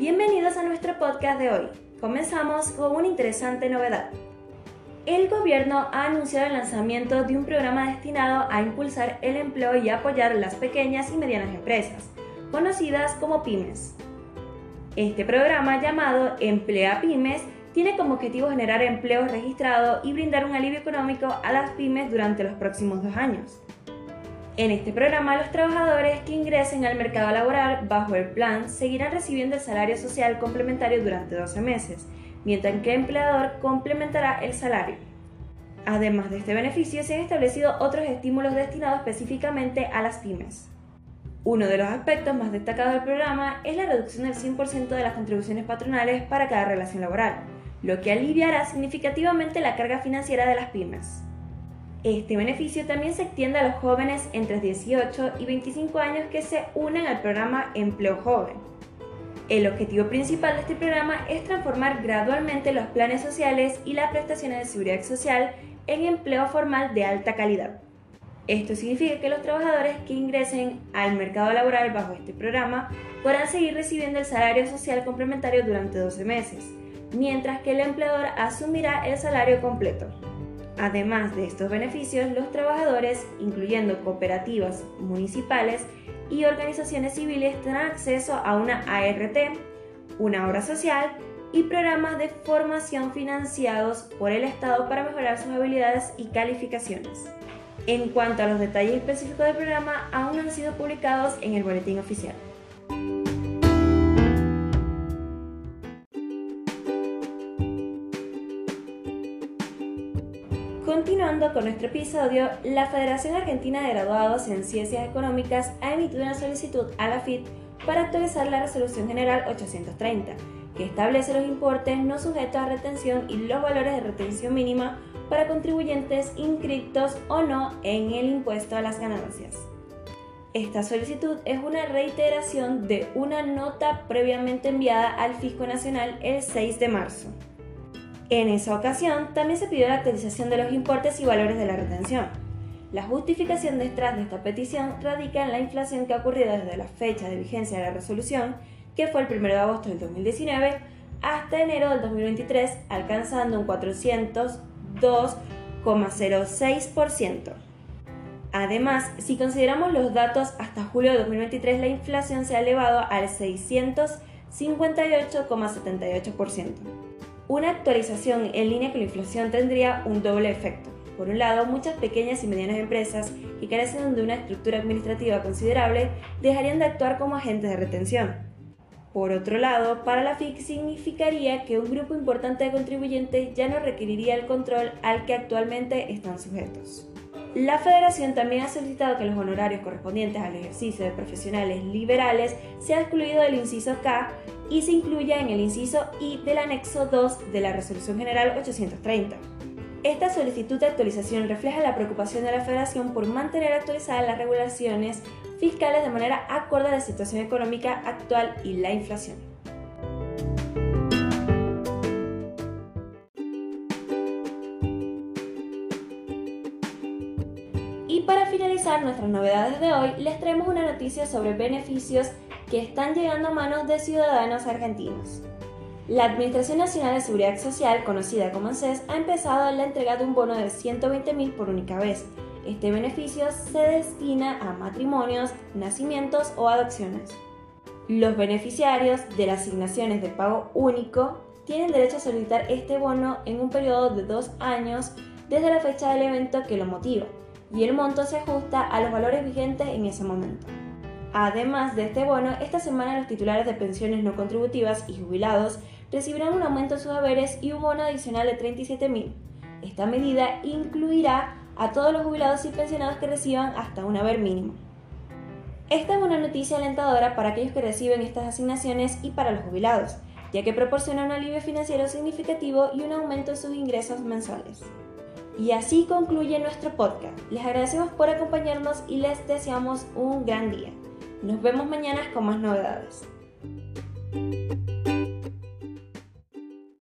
Bienvenidos a nuestro podcast de hoy. Comenzamos con una interesante novedad. El gobierno ha anunciado el lanzamiento de un programa destinado a impulsar el empleo y apoyar las pequeñas y medianas empresas, conocidas como pymes. Este programa llamado Emplea Pymes tiene como objetivo generar empleo registrado y brindar un alivio económico a las pymes durante los próximos dos años. En este programa, los trabajadores que ingresen al mercado laboral bajo el plan seguirán recibiendo el salario social complementario durante 12 meses, mientras que el empleador complementará el salario. Además de este beneficio, se han establecido otros estímulos destinados específicamente a las pymes. Uno de los aspectos más destacados del programa es la reducción del 100% de las contribuciones patronales para cada relación laboral, lo que aliviará significativamente la carga financiera de las pymes. Este beneficio también se extiende a los jóvenes entre 18 y 25 años que se unen al programa Empleo Joven. El objetivo principal de este programa es transformar gradualmente los planes sociales y las prestaciones de seguridad social en empleo formal de alta calidad. Esto significa que los trabajadores que ingresen al mercado laboral bajo este programa podrán seguir recibiendo el salario social complementario durante 12 meses, mientras que el empleador asumirá el salario completo. Además de estos beneficios, los trabajadores, incluyendo cooperativas municipales y organizaciones civiles, tendrán acceso a una ART, una obra social y programas de formación financiados por el Estado para mejorar sus habilidades y calificaciones. En cuanto a los detalles específicos del programa, aún no han sido publicados en el boletín oficial. Continuando con nuestro episodio, la Federación Argentina de Graduados en Ciencias Económicas ha emitido una solicitud a la FIT para actualizar la Resolución General 830, que establece los importes no sujetos a retención y los valores de retención mínima para contribuyentes inscritos o no en el impuesto a las ganancias. Esta solicitud es una reiteración de una nota previamente enviada al Fisco Nacional el 6 de marzo. En esa ocasión también se pidió la actualización de los importes y valores de la retención. La justificación detrás de esta petición radica en la inflación que ha ocurrido desde la fecha de vigencia de la resolución, que fue el 1 de agosto del 2019, hasta enero del 2023, alcanzando un 402,06%. Además, si consideramos los datos hasta julio de 2023, la inflación se ha elevado al 658,78%. Una actualización en línea con la inflación tendría un doble efecto. Por un lado, muchas pequeñas y medianas empresas que carecen de una estructura administrativa considerable dejarían de actuar como agentes de retención. Por otro lado, para la FIC significaría que un grupo importante de contribuyentes ya no requeriría el control al que actualmente están sujetos. La Federación también ha solicitado que los honorarios correspondientes al ejercicio de profesionales liberales sea excluido del inciso K y se incluya en el inciso I del anexo 2 de la Resolución General 830. Esta solicitud de actualización refleja la preocupación de la Federación por mantener actualizadas las regulaciones fiscales de manera acorde a la situación económica actual y la inflación. Y para finalizar nuestras novedades de hoy, les traemos una noticia sobre beneficios que están llegando a manos de ciudadanos argentinos. La Administración Nacional de Seguridad Social, conocida como ANSES, ha empezado la entrega de un bono de 120.000 por única vez. Este beneficio se destina a matrimonios, nacimientos o adopciones. Los beneficiarios de las asignaciones de pago único tienen derecho a solicitar este bono en un periodo de dos años desde la fecha del evento que lo motiva y el monto se ajusta a los valores vigentes en ese momento. Además de este bono, esta semana los titulares de pensiones no contributivas y jubilados recibirán un aumento en sus haberes y un bono adicional de 37.000. Esta medida incluirá a todos los jubilados y pensionados que reciban hasta un haber mínimo. Esta es una noticia alentadora para aquellos que reciben estas asignaciones y para los jubilados, ya que proporciona un alivio financiero significativo y un aumento en sus ingresos mensuales. Y así concluye nuestro podcast. Les agradecemos por acompañarnos y les deseamos un gran día. Nos vemos mañana con más novedades.